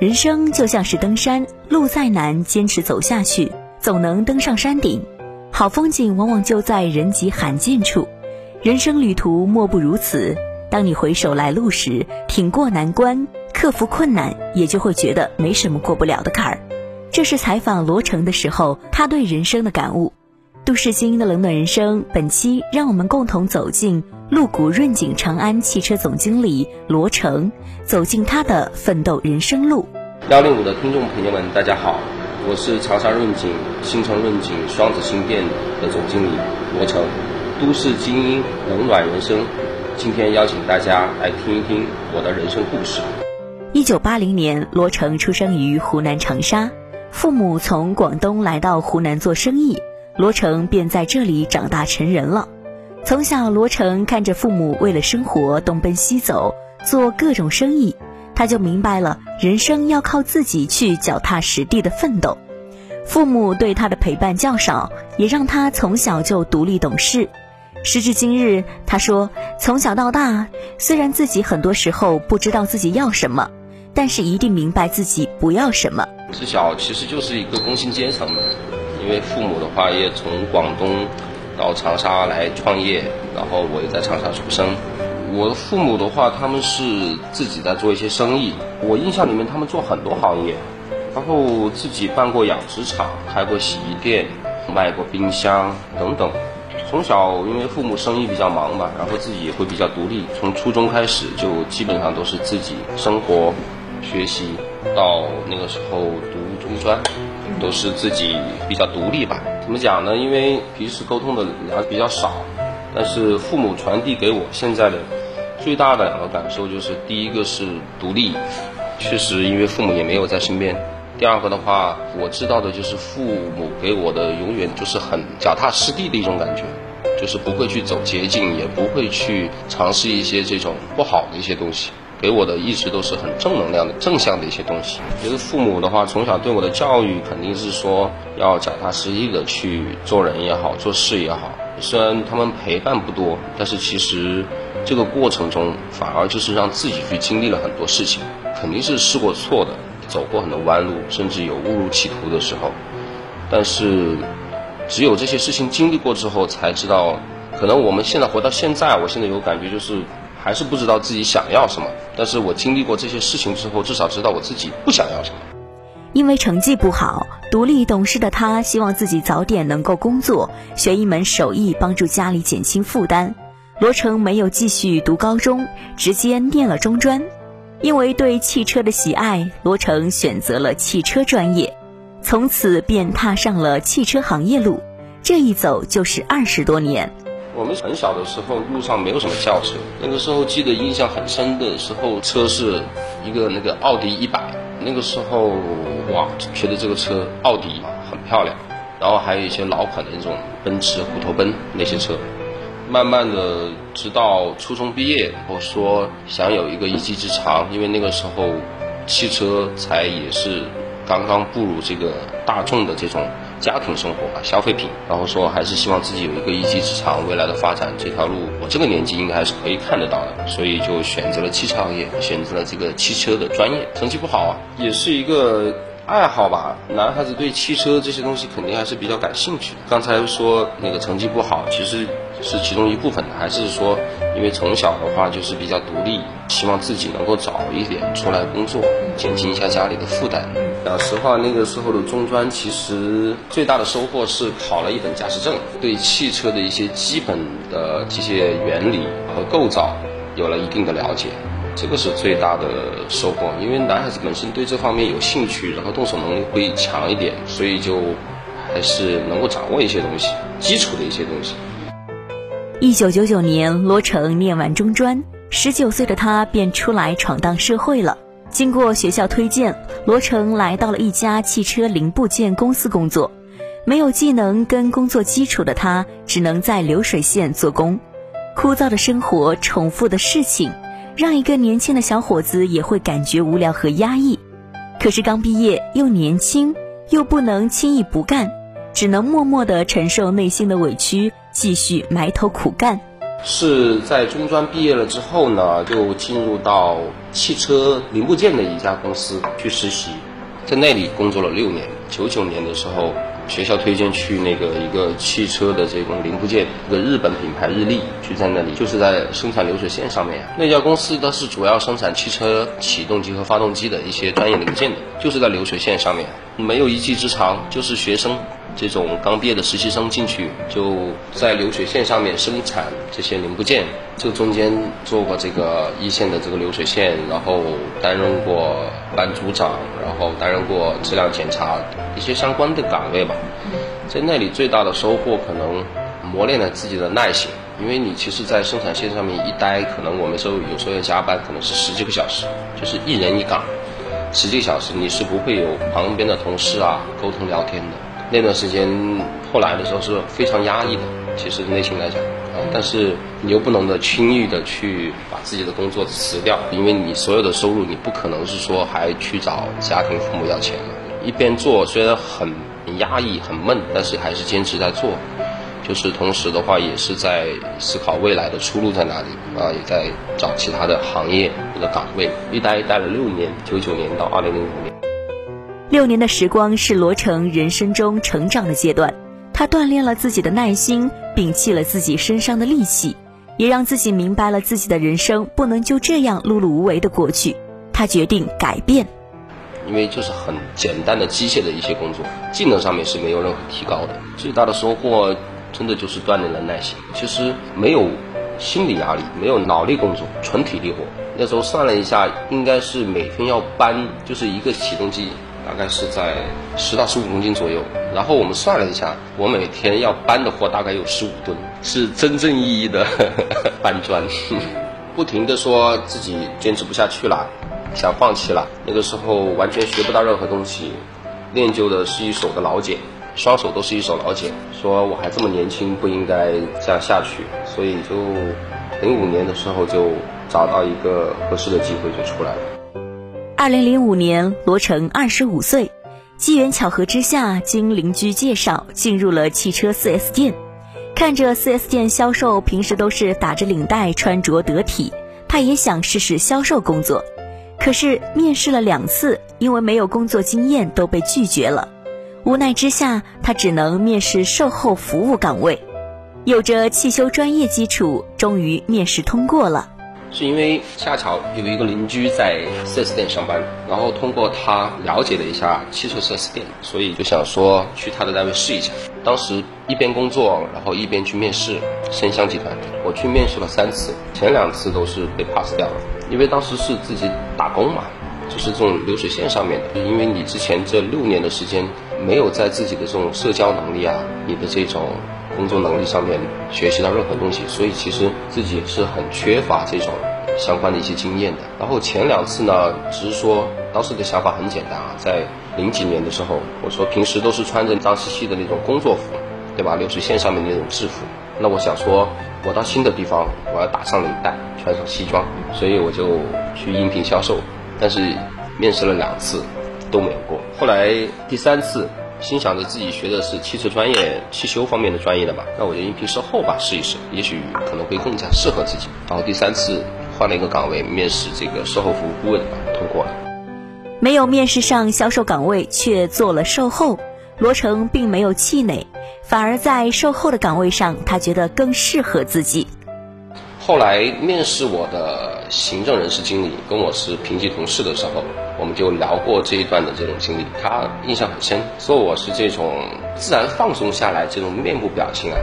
人生就像是登山，路再难，坚持走下去，总能登上山顶。好风景往往就在人迹罕见处，人生旅途莫不如此。当你回首来路时，挺过难关，克服困难，也就会觉得没什么过不了的坎儿。这是采访罗成的时候，他对人生的感悟。都市精英的冷暖人生，本期让我们共同走进路谷润景长安汽车总经理罗成，走进他的奋斗人生路。幺零五的听众朋友们，大家好。我是长沙润景、新城润景双子星店的总经理罗成，都市精英冷暖人生，今天邀请大家来听一听我的人生故事。一九八零年，罗成出生于湖南长沙，父母从广东来到湖南做生意，罗成便在这里长大成人了。从小，罗成看着父母为了生活东奔西走，做各种生意。他就明白了，人生要靠自己去脚踏实地的奋斗。父母对他的陪伴较少，也让他从小就独立懂事。时至今日，他说：“从小到大，虽然自己很多时候不知道自己要什么，但是一定明白自己不要什么。”自小其实就是一个工薪阶层的，因为父母的话也从广东到长沙来创业，然后我也在长沙出生。我的父母的话，他们是自己在做一些生意。我印象里面，他们做很多行业，然后自己办过养殖场，开过洗衣店，卖过冰箱等等。从小因为父母生意比较忙嘛，然后自己也会比较独立。从初中开始就基本上都是自己生活、学习，到那个时候读中专，都是自己比较独立吧。怎么讲呢？因为平时沟通的人比较少，但是父母传递给我现在的。最大的两个感受就是，第一个是独立，确实因为父母也没有在身边；第二个的话，我知道的就是父母给我的永远就是很脚踏实地的一种感觉，就是不会去走捷径，也不会去尝试一些这种不好的一些东西，给我的一直都是很正能量的、正向的一些东西。觉得父母的话，从小对我的教育肯定是说要脚踏实地的去做人也好，做事也好。虽然他们陪伴不多，但是其实。这个过程中，反而就是让自己去经历了很多事情，肯定是试过错的，走过很多弯路，甚至有误入歧途的时候。但是，只有这些事情经历过之后，才知道，可能我们现在活到现在，我现在有感觉就是，还是不知道自己想要什么。但是我经历过这些事情之后，至少知道我自己不想要什么。因为成绩不好，独立懂事的他希望自己早点能够工作，学一门手艺，帮助家里减轻负担。罗成没有继续读高中，直接念了中专。因为对汽车的喜爱，罗成选择了汽车专业，从此便踏上了汽车行业路。这一走就是二十多年。我们很小的时候，路上没有什么轿车。那个时候记得印象很深的时候，车是一个那个奥迪一百。那个时候哇，觉得这个车奥迪很漂亮。然后还有一些老款的那种奔驰、虎头奔那些车。慢慢的，直到初中毕业，我说想有一个一技之长，因为那个时候，汽车才也是刚刚步入这个大众的这种家庭生活吧，消费品。然后说还是希望自己有一个一技之长，未来的发展这条路，我这个年纪应该还是可以看得到的。所以就选择了汽车行业，选择了这个汽车的专业。成绩不好啊，也是一个。爱好吧，男孩子对汽车这些东西肯定还是比较感兴趣。刚才说那个成绩不好，其实是其中一部分的，还是说因为从小的话就是比较独立，希望自己能够早一点出来工作，减轻一下家里的负担。讲实话，那个时候的中专其实最大的收获是考了一本驾驶证，对汽车的一些基本的这些原理和构造有了一定的了解，这个是最大的收获。因为男孩子本身对这方面有兴趣，然后动手能力会强一点，所以就还是能够掌握一些东西，基础的一些东西。一九九九年，罗成念完中专，十九岁的他便出来闯荡社会了。经过学校推荐，罗成来到了一家汽车零部件公司工作。没有技能跟工作基础的他，只能在流水线做工。枯燥的生活，重复的事情，让一个年轻的小伙子也会感觉无聊和压抑。可是刚毕业又年轻，又不能轻易不干，只能默默地承受内心的委屈。继续埋头苦干，是在中专毕业了之后呢，就进入到汽车零部件的一家公司去实习，在那里工作了六年。九九年的时候，学校推荐去那个一个汽车的这种零部件，一个日本品牌日立，去在那里就是在生产流水线上面。那家公司它是主要生产汽车启动机和发动机的一些专业零件的，就是在流水线上面，没有一技之长，就是学生。这种刚毕业的实习生进去，就在流水线上面生产这些零部件。这中间做过这个一线的这个流水线，然后担任过班组长，然后担任过质量检查一些相关的岗位吧。在那里最大的收获可能磨练了自己的耐心，因为你其实，在生产线上面一待，可能我们时候有时候要加班，可能是十几个小时，就是一人一岗，十几个小时，你是不会有旁边的同事啊沟通聊天的。那段时间后来的时候是非常压抑的，其实内心来讲啊，但是你又不能的轻易的去把自己的工作辞掉，因为你所有的收入你不可能是说还去找家庭父母要钱嘛。一边做虽然很压抑很闷，但是还是坚持在做，就是同时的话也是在思考未来的出路在哪里啊，也在找其他的行业或者岗位。一待待了六年，九九年到二零零五年。六年的时光是罗成人生中成长的阶段，他锻炼了自己的耐心，摒弃了自己身上的戾气，也让自己明白了自己的人生不能就这样碌碌无为的过去。他决定改变，因为就是很简单的机械的一些工作，技能上面是没有任何提高的。最大的收获真的就是锻炼了耐心。其实没有心理压力，没有脑力工作，纯体力活。那时候算了一下，应该是每天要搬就是一个启动机。大概是在十到十五公斤左右，然后我们算了一下，我每天要搬的货大概有十五吨，是真正意义的搬砖。不停的说自己坚持不下去了，想放弃了。那个时候完全学不到任何东西，练就的是一手的老茧，双手都是一手老茧。说我还这么年轻，不应该这样下去，所以就零五年的时候就找到一个合适的机会就出来了。二零零五年，罗成二十五岁，机缘巧合之下，经邻居介绍进入了汽车 4S 店。看着 4S 店销售平时都是打着领带，穿着得体，他也想试试销售工作。可是面试了两次，因为没有工作经验，都被拒绝了。无奈之下，他只能面试售后服务岗位。有着汽修专业基础，终于面试通过了。是因为恰巧有一个邻居在 4S 店上班，然后通过他了解了一下汽车 4S 店，所以就想说去他的单位试一下。当时一边工作，然后一边去面试申香集团。我去面试了三次，前两次都是被 pass 掉了，因为当时是自己打工嘛，就是这种流水线上面的。因为你之前这六年的时间没有在自己的这种社交能力啊，你的这种。工作能力上面学习到任何东西，所以其实自己是很缺乏这种相关的一些经验的。然后前两次呢，只是说当时的想法很简单啊，在零几年的时候，我说平时都是穿着脏兮兮的那种工作服，对吧？流水线上面那种制服。那我想说，我到新的地方，我要打上领带，穿上西装，所以我就去应聘销售。但是面试了两次都没有过。后来第三次。心想着自己学的是汽车专业、汽修方面的专业的吧，那我就应聘售后吧，试一试，也许可能会更加适合自己。然后第三次换了一个岗位，面试这个售后服务顾问，通过了。没有面试上销售岗位，却做了售后。罗成并没有气馁，反而在售后的岗位上，他觉得更适合自己。后来面试我的行政人事经理跟我是平级同事的时候，我们就聊过这一段的这种经历，他印象很深，说我是这种自然放松下来，这种面部表情啊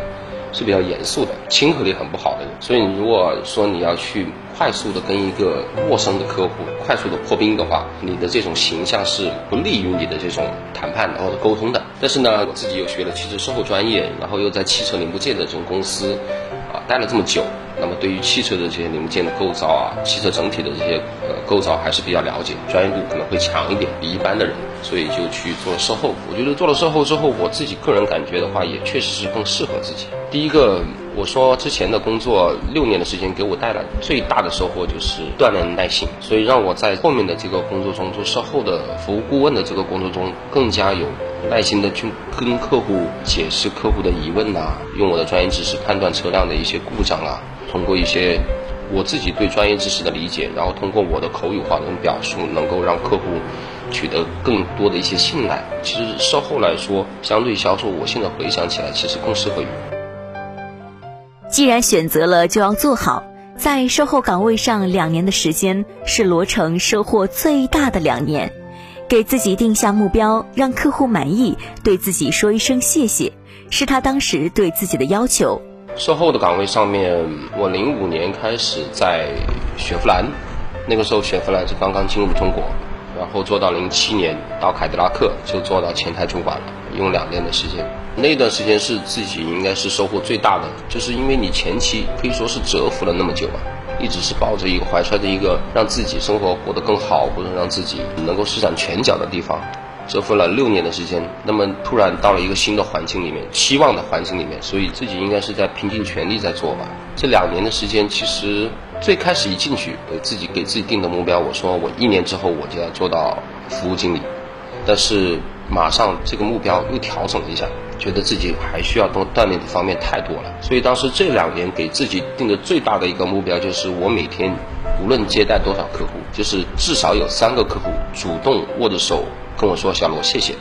是比较严肃的，亲和力很不好的人。所以如果说你要去快速的跟一个陌生的客户快速的破冰的话，你的这种形象是不利于你的这种谈判或者沟通的。但是呢，我自己又学了汽车售后专业，然后又在汽车零部件的这种公司待了这么久。那么对于汽车的这些零件的构造啊，汽车整体的这些呃构造还是比较了解，专业度可能会强一点，比一般的人，所以就去做售后。我觉得做了售后之后，我自己个人感觉的话，也确实是更适合自己。第一个，我说之前的工作六年的时间给我带来最大的收获就是锻炼耐心，所以让我在后面的这个工作中做售后的服务顾问的这个工作中更加有耐心的去跟客户解释客户的疑问呐，用我的专业知识判断车辆的一些故障啊。通过一些我自己对专业知识的理解，然后通过我的口语化跟表述，能够让客户取得更多的一些信赖。其实售后来说，相对销售，我现在回想起来，其实更适合于。既然选择了，就要做好。在售后岗位上两年的时间，是罗成收获最大的两年。给自己定下目标，让客户满意，对自己说一声谢谢，是他当时对自己的要求。售后的岗位上面，我零五年开始在雪佛兰，那个时候雪佛兰是刚刚进入中国，然后做到零七年到凯迪拉克就做到前台主管了，用两年的时间。那段时间是自己应该是收获最大的，就是因为你前期可以说是蛰伏了那么久啊，一直是抱着一个怀揣着一个让自己生活过得更好，或者让自己能够施展拳脚的地方。蛰伏了六年的时间，那么突然到了一个新的环境里面，期望的环境里面，所以自己应该是在拼尽全力在做吧。这两年的时间，其实最开始一进去，给自己给自己定的目标，我说我一年之后我就要做到服务经理，但是马上这个目标又调整了一下，觉得自己还需要多锻炼的方面太多了，所以当时这两年给自己定的最大的一个目标就是我每天无论接待多少客户，就是至少有三个客户主动握着手。跟我说小罗，谢谢，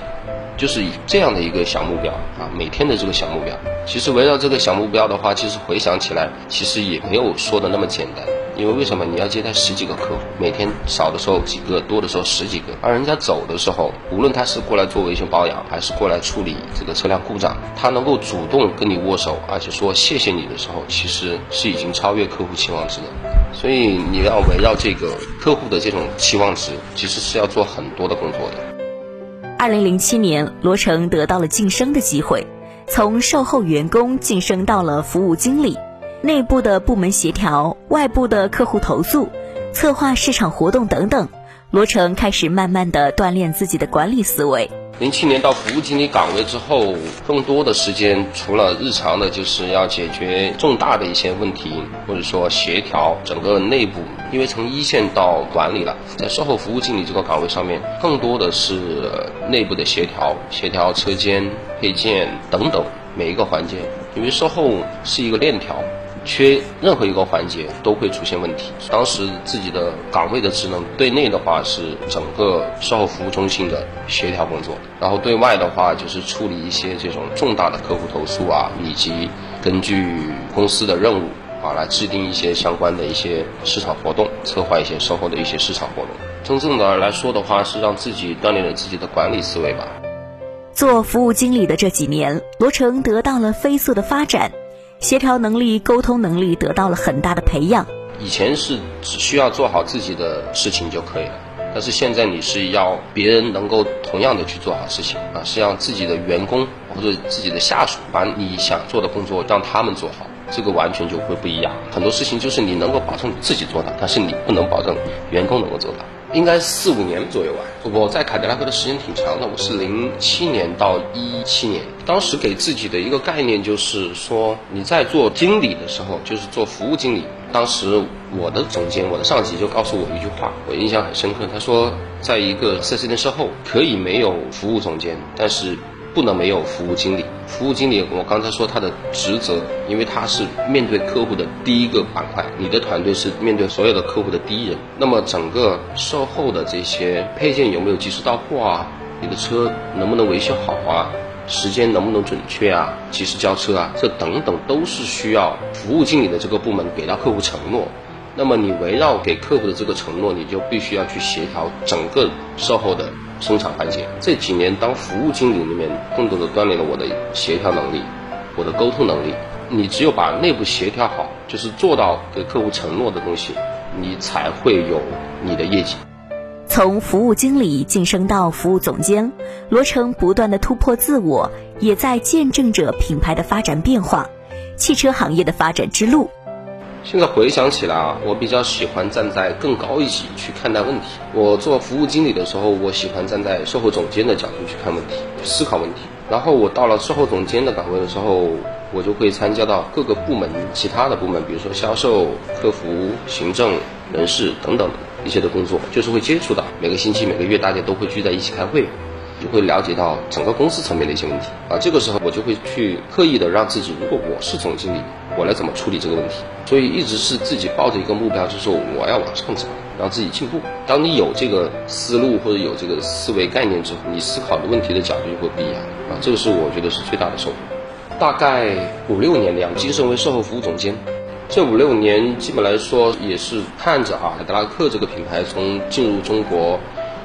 就是以这样的一个小目标啊，每天的这个小目标。其实围绕这个小目标的话，其实回想起来，其实也没有说的那么简单。因为为什么你要接待十几个客户，每天少的时候几个，多的时候十几个，而人家走的时候，无论他是过来做维修保养，还是过来处理这个车辆故障，他能够主动跟你握手，而且说谢谢你的时候，其实是已经超越客户期望值的。所以你要围绕这个客户的这种期望值，其实是要做很多的工作的。二零零七年，罗成得到了晋升的机会，从售后员工晋升到了服务经理，内部的部门协调，外部的客户投诉，策划市场活动等等，罗成开始慢慢的锻炼自己的管理思维。零七年到服务经理岗位之后，更多的时间除了日常的，就是要解决重大的一些问题，或者说协调整个内部。因为从一线到管理了，在售后服务经理这个岗位上面，更多的是内部的协调，协调车间、配件等等每一个环节。因为售后是一个链条。缺任何一个环节都会出现问题。当时自己的岗位的职能，对内的话是整个售后服务中心的协调工作，然后对外的话就是处理一些这种重大的客户投诉啊，以及根据公司的任务啊来制定一些相关的一些市场活动，策划一些售后的一些市场活动。真正的来说的话，是让自己锻炼了自己的管理思维吧。做服务经理的这几年，罗成得到了飞速的发展。协调能力、沟通能力得到了很大的培养。以前是只需要做好自己的事情就可以了，但是现在你是要别人能够同样的去做好事情啊，是让自己的员工或者自己的下属把你想做的工作让他们做好，这个完全就会不一样。很多事情就是你能够保证自己做到，但是你不能保证员工能够做到。应该四五年左右吧。我在凯迪拉克的时间挺长的，我是零七年到一七年。当时给自己的一个概念就是说，你在做经理的时候，就是做服务经理。当时我的总监，我的上级就告诉我一句话，我印象很深刻。他说，在一个四 S 店售后，可以没有服务总监，但是。不能没有服务经理。服务经理，我刚才说他的职责，因为他是面对客户的第一个板块，你的团队是面对所有的客户的第一人。那么整个售后的这些配件有没有及时到货啊？你的车能不能维修好啊？时间能不能准确啊？及时交车啊？这等等都是需要服务经理的这个部门给到客户承诺。那么你围绕给客户的这个承诺，你就必须要去协调整个售后的生产环节。这几年当服务经理里面，更多的锻炼了我的协调能力，我的沟通能力。你只有把内部协调好，就是做到给客户承诺的东西，你才会有你的业绩。从服务经理晋升到服务总监，罗成不断的突破自我，也在见证着品牌的发展变化，汽车行业的发展之路。现在回想起来啊，我比较喜欢站在更高一级去看待问题。我做服务经理的时候，我喜欢站在售后总监的角度去看问题、思考问题。然后我到了售后总监的岗位的时候，我就会参加到各个部门、其他的部门，比如说销售、客服、行政、人事等等。一些的工作就是会接触到，每个星期、每个月大家都会聚在一起开会，就会了解到整个公司层面的一些问题啊。这个时候我就会去刻意的让自己，如果我是总经理，我来怎么处理这个问题？所以一直是自己抱着一个目标，就是说我要往上走，让自己进步。当你有这个思路或者有这个思维概念之后，你思考的问题的角度就会不一样啊。这个是我觉得是最大的收获。大概五六年的样子，晋升为售后服务总监。这五六年，基本来说也是看着啊，凯迪拉克这个品牌从进入中国，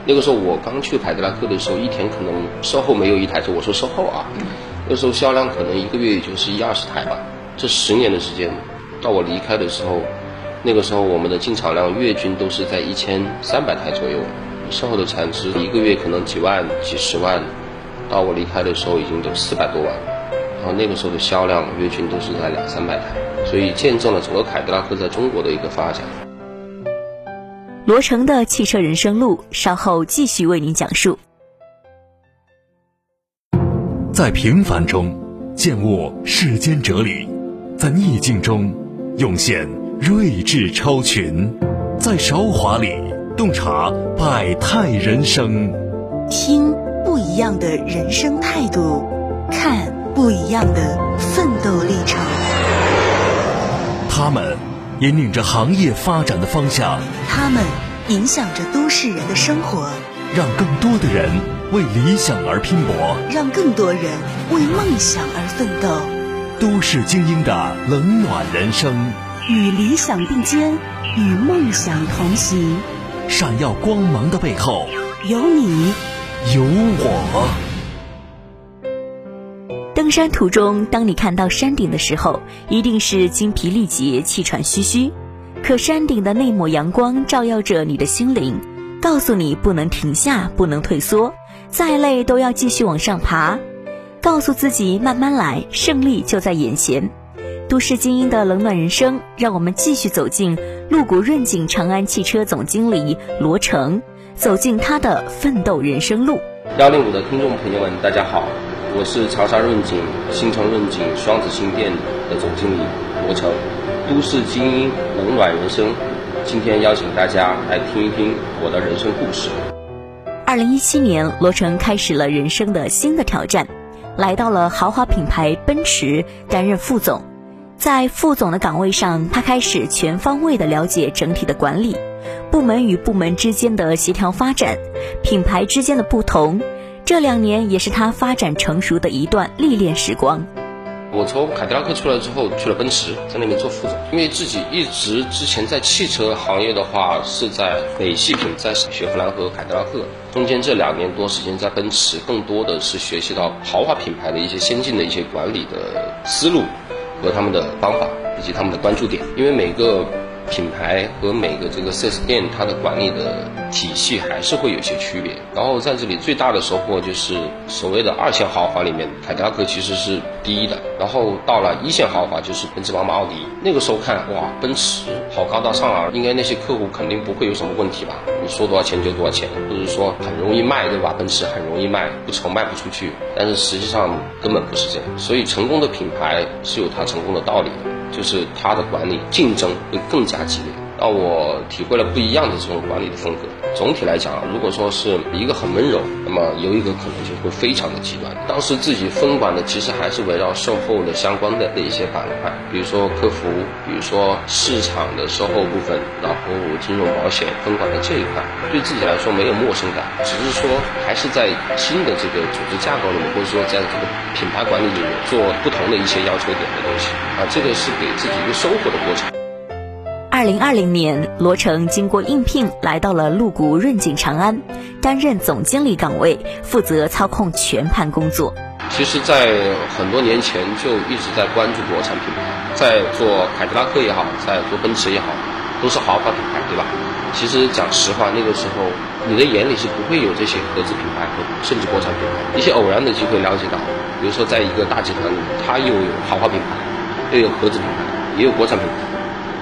那个时候我刚去凯迪拉克的时候，一天可能售后没有一台车，我说售后啊，那时候销量可能一个月也就是一二十台吧。这十年的时间，到我离开的时候，那个时候我们的进厂量月均都是在一千三百台左右，售后的产值一个月可能几万、几十万，到我离开的时候已经都四百多万，然后那个时候的销量月均都是在两三百台。所以见证了整个凯迪拉克在中国的一个发展。罗成的汽车人生路，稍后继续为您讲述。在平凡中见悟世间哲理，在逆境中涌现睿智超群，在韶华里洞察百态人生。听不一样的人生态度，看不一样的奋斗历程。他们引领着行业发展的方向，他们影响着都市人的生活，让更多的人为理想而拼搏，让更多人为梦想而奋斗。都市精英的冷暖人生，与理想并肩，与梦想同行。闪耀光芒的背后，有你，有我。登山途中，当你看到山顶的时候，一定是精疲力竭、气喘吁吁。可山顶的那抹阳光照耀着你的心灵，告诉你不能停下，不能退缩，再累都要继续往上爬。告诉自己慢慢来，胜利就在眼前。都市精英的冷暖人生，让我们继续走进路谷润景长安汽车总经理罗成，走进他的奋斗人生路。幺零五的听众朋友们，大家好。我是长沙润景、新城润景双子星店的总经理罗成，都市精英冷暖人生，今天邀请大家来听一听我的人生故事。二零一七年，罗成开始了人生的新的挑战，来到了豪华品牌奔驰担任副总。在副总的岗位上，他开始全方位的了解整体的管理，部门与部门之间的协调发展，品牌之间的不同。这两年也是他发展成熟的一段历练时光。我从凯迪拉克出来之后，去了奔驰，在那边做副总。因为自己一直之前在汽车行业的话，是在美系品，在雪佛兰和凯迪拉克。中间这两年多时间在奔驰，更多的是学习到豪华品牌的一些先进的一些管理的思路和他们的方法，以及他们的关注点。因为每个品牌和每个这个 4S 店，它的管理的体系还是会有些区别。然后在这里最大的收获就是所谓的二线豪华里面，凯迪拉克其实是第一的。然后到了一线豪华，就是奔驰、宝马、奥迪。那个时候看哇，奔驰好高大上啊，应该那些客户肯定不会有什么问题吧？你说多少钱就多少钱，或者说很容易卖，对吧？奔驰很容易卖，不愁卖不出去。但是实际上根本不是这样。所以成功的品牌是有它成功的道理的。就是他的管理竞争会更加激烈，让我体会了不一样的这种管理的风格。总体来讲，如果说是一个很温柔，那么有一个可能就会非常的极端。当时自己分管的其实还是围绕售后的相关的的一些板块，比如说客服，比如说市场的售后部分，然后金融保险分管的这一块，对自己来说没有陌生感，只是说还是在新的这个组织架构里面，或者说在这个品牌管理里面做不同的一些要求点的东西啊，这个是给自己一个收获的过程。二零二零年，罗成经过应聘来到了路谷润景长安，担任总经理岗位，负责操控全盘工作。其实，在很多年前就一直在关注国产品牌，在做凯迪拉克也好，在做奔驰也好，都是豪华品牌，对吧？其实讲实话，那个时候你的眼里是不会有这些合资品牌和甚至国产品牌。一些偶然的机会了解到，比如说在一个大集团里，它又有豪华品牌，又有合资品牌，也有国产品牌，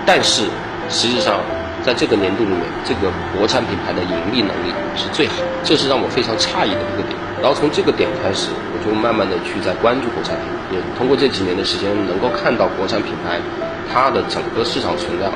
但是。实际上，在这个年度里面，这个国产品牌的盈利能力是最好，这是让我非常诧异的一个点。然后从这个点开始，我就慢慢的去在关注国产品牌，也通过这几年的时间，能够看到国产品牌它的整个市场存量、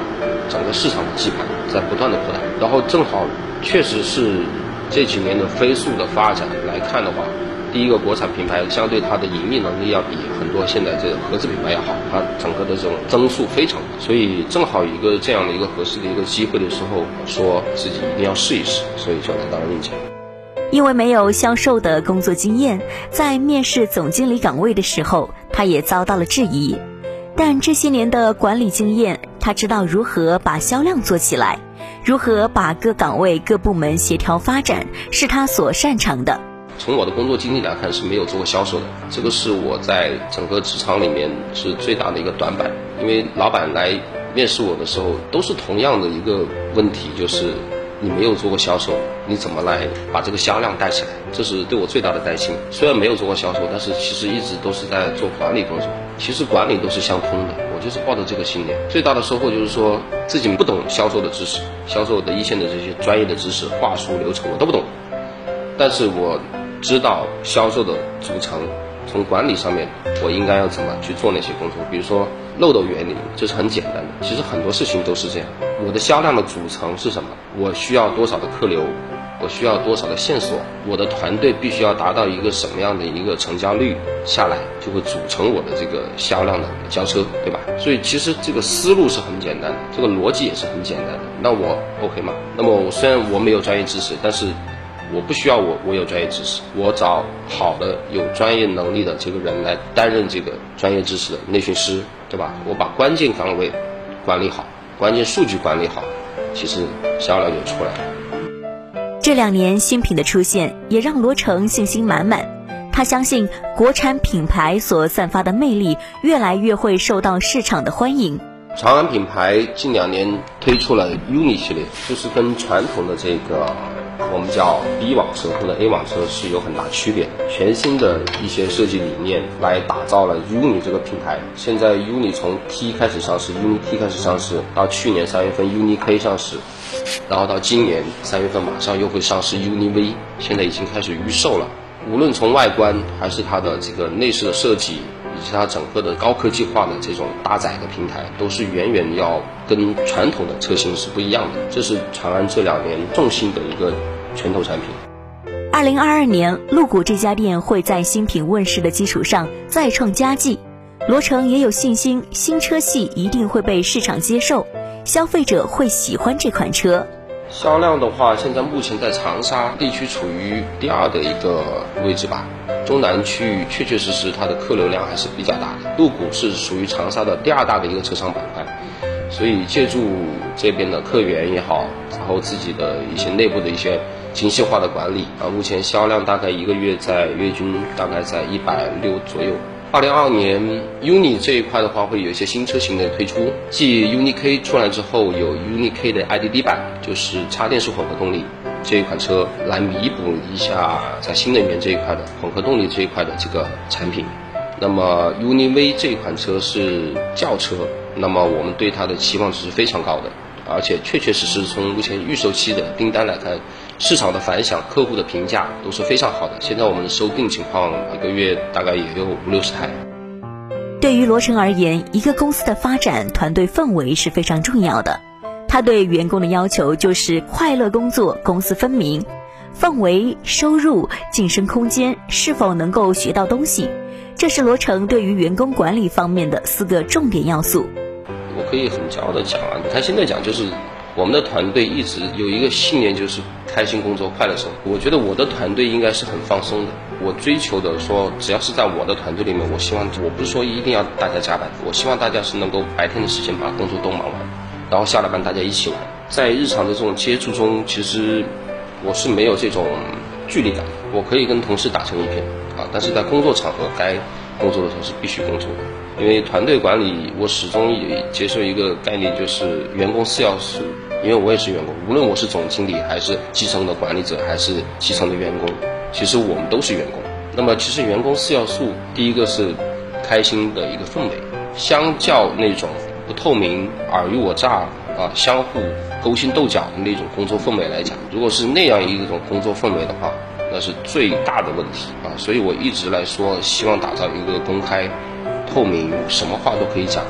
整个市场的基盘在不断的扩大。然后正好确实是这几年的飞速的发展来看的话。第一个国产品牌相对它的盈利能力要比很多现在这个合资品牌要好，它整个的这种增速非常大，所以正好一个这样的一个合适的一个机会的时候，说自己一定要试一试，所以就来到了面前。因为没有销售的工作经验，在面试总经理岗位的时候，他也遭到了质疑。但这些年的管理经验，他知道如何把销量做起来，如何把各岗位各部门协调发展，是他所擅长的。从我的工作经历来看是没有做过销售的，这个是我在整个职场里面是最大的一个短板。因为老板来面试我的时候都是同样的一个问题，就是你没有做过销售，你怎么来把这个销量带起来？这是对我最大的担心。虽然没有做过销售，但是其实一直都是在做管理工作。其实管理都是相通的，我就是抱着这个信念。最大的收获就是说自己不懂销售的知识，销售的一线的这些专业的知识、话术、流程我都不懂，但是我。知道销售的组成，从管理上面，我应该要怎么去做那些工作？比如说漏斗原理，这是很简单的。其实很多事情都是这样。我的销量的组成是什么？我需要多少的客流？我需要多少的线索？我的团队必须要达到一个什么样的一个成交率？下来就会组成我的这个销量的交车，对吧？所以其实这个思路是很简单的，这个逻辑也是很简单的。那我 OK 吗？那么我虽然我没有专业知识，但是。我不需要我我有专业知识，我找好的有专业能力的这个人来担任这个专业知识的内训师，对吧？我把关键岗位管理好，关键数据管理好，其实销量就出来了。这两年新品的出现也让罗成信心满满，他相信国产品牌所散发的魅力越来越会受到市场的欢迎。长安品牌近两年推出了 UNI 系列，就是跟传统的这个。我们叫 B 网车或者 A 网车是有很大区别的，全新的一些设计理念来打造了 UNI 这个品牌。现在 UNI 从 T 开始上市，UNI T 开始上市，到去年三月份 UNI K 上市，然后到今年三月份马上又会上市 UNI V，现在已经开始预售了。无论从外观还是它的这个内饰的设计。以及它整个的高科技化的这种搭载的平台，都是远远要跟传统的车型是不一样的。这是长安这两年重心的一个拳头产品。二零二二年，路谷这家店会在新品问世的基础上再创佳绩。罗成也有信心，新车系一定会被市场接受，消费者会喜欢这款车。销量的话，现在目前在长沙地区处于第二的一个位置吧。中南区域确确实实它的客流量还是比较大的，路谷是属于长沙的第二大的一个车商板块，所以借助这边的客源也好，然后自己的一些内部的一些精细化的管理啊，目前销量大概一个月在月均大概在一百六左右。二零二二年 UNI 这一块的话，会有一些新车型的推出，继 UNI K 出来之后，有 UNI K 的 IDD 版，就是插电式混合动力。这一款车来弥补一下在新能源这一块的混合动力这一块的这个产品。那么 UNI V 这款车是轿车，那么我们对它的期望值是非常高的，而且确确实实从目前预售期的订单来看，市场的反响、客户的评价都是非常好的。现在我们的收订情况一个月大概也有五六十台。对于罗成而言，一个公司的发展，团队氛围是非常重要的。他对员工的要求就是快乐工作、公私分明、氛围、收入、晋升空间是否能够学到东西，这是罗成对于员工管理方面的四个重点要素。我可以很骄傲的讲啊，他现在讲就是我们的团队一直有一个信念，就是开心工作、快乐生活。我觉得我的团队应该是很放松的。我追求的说，只要是在我的团队里面，我希望我不是说一定要大家加班，我希望大家是能够白天的时间把工作都忙完，然后下了班大家一起玩。在日常的这种接触中，其实我是没有这种距离感，我可以跟同事打成一片啊。但是在工作场合该工作的时候是必须工作的，因为团队管理，我始终也接受一个概念，就是员工四要素。因为我也是员工，无论我是总经理还是基层的管理者，还是基层的员工。其实我们都是员工，那么其实员工四要素，第一个是开心的一个氛围，相较那种不透明、尔虞我诈啊、相互勾心斗角的那种工作氛围来讲，如果是那样一种工作氛围的话，那是最大的问题啊。所以我一直来说，希望打造一个公开、透明，什么话都可以讲，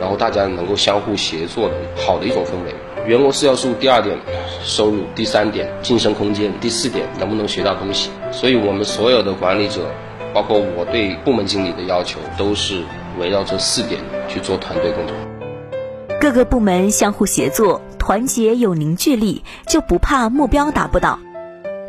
然后大家能够相互协作的好的一种氛围。员工四要素，第二点收入，第三点晋升空间，第四点能不能学到东西。所以，我们所有的管理者，包括我对部门经理的要求，都是围绕这四点去做团队工作。各个部门相互协作，团结有凝聚力，就不怕目标达不到。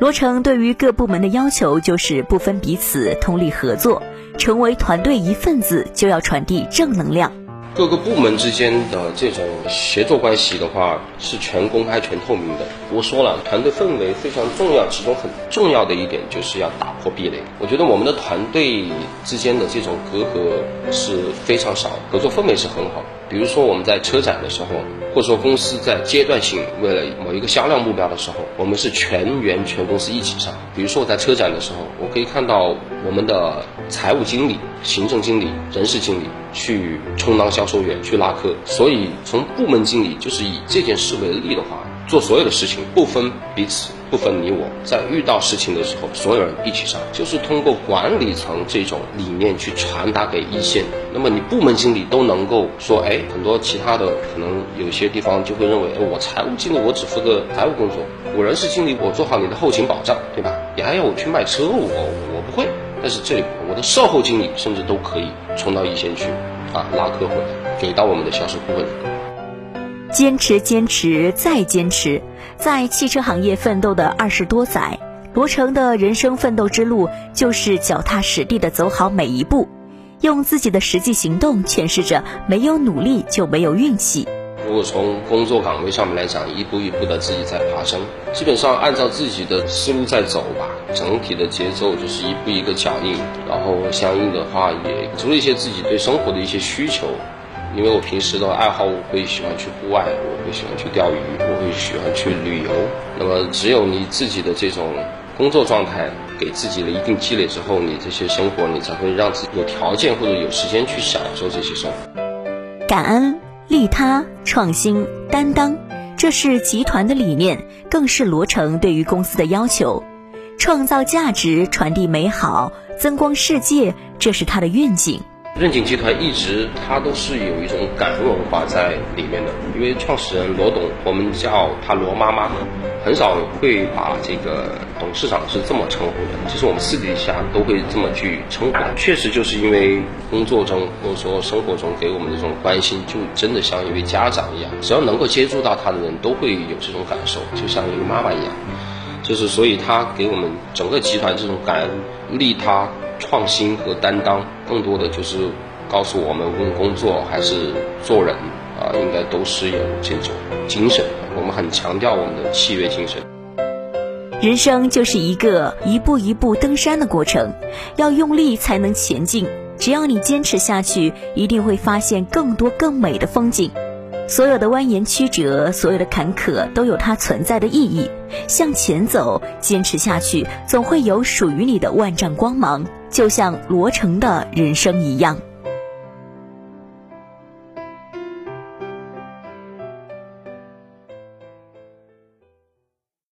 罗成对于各部门的要求就是不分彼此，通力合作，成为团队一份子，就要传递正能量。各个部门之间的这种协作关系的话，是全公开、全透明的。我说了，团队氛围非常重要，其中很重要的一点就是要打破壁垒。我觉得我们的团队之间的这种隔阂是非常少，合作氛围是很好。比如说我们在车展的时候，或者说公司在阶段性为了某一个销量目标的时候，我们是全员全公司一起上。比如说我在车展的时候，我可以看到我们的财务经理、行政经理、人事经理去充当销售员去拉客。所以从部门经理就是以这件事为例的话。做所有的事情不分彼此，不分你我，在遇到事情的时候，所有人一起上，就是通过管理层这种理念去传达给一线。那么你部门经理都能够说，哎，很多其他的可能有些地方就会认为，哎，我财务经理我只负责财务工作，我人事经理我做好你的后勤保障，对吧？你还要我去卖车，我我不会。但是这里我的售后经理甚至都可以冲到一线去，啊，拉客回来，给到我们的销售顾问。坚持，坚持，再坚持，在汽车行业奋斗的二十多载，罗成的人生奋斗之路就是脚踏实地的走好每一步，用自己的实际行动诠释着没有努力就没有运气。如果从工作岗位上面来讲，一步一步的自己在爬升，基本上按照自己的思路在走吧，整体的节奏就是一步一个脚印，然后相应的话也除了一些自己对生活的一些需求。因为我平时的爱好，我会喜欢去户外，我会喜欢去钓鱼，我会喜欢去旅游。那么，只有你自己的这种工作状态，给自己了一定积累之后，你这些生活，你才会让自己有条件或者有时间去享受这些生活。感恩、利他、创新、担当，这是集团的理念，更是罗成对于公司的要求。创造价值、传递美好、增光世界，这是他的愿景。任景集团一直它都是有一种感恩文化在里面的，因为创始人罗董，我们叫他罗妈妈，很少会把这个董事长是这么称呼的。其实我们私底下都会这么去称呼。确实就是因为工作中或者说生活中给我们的这种关心，就真的像一位家长一样，只要能够接触到他的人都会有这种感受，就像一个妈妈一样。就是所以他给我们整个集团这种感恩、利他。创新和担当，更多的就是告诉我们，无论工作还是做人啊，应该都是有这种精神。我们很强调我们的契约精神。人生就是一个一步一步登山的过程，要用力才能前进。只要你坚持下去，一定会发现更多更美的风景。所有的蜿蜒曲折，所有的坎坷，都有它存在的意义。向前走，坚持下去，总会有属于你的万丈光芒。就像罗成的人生一样。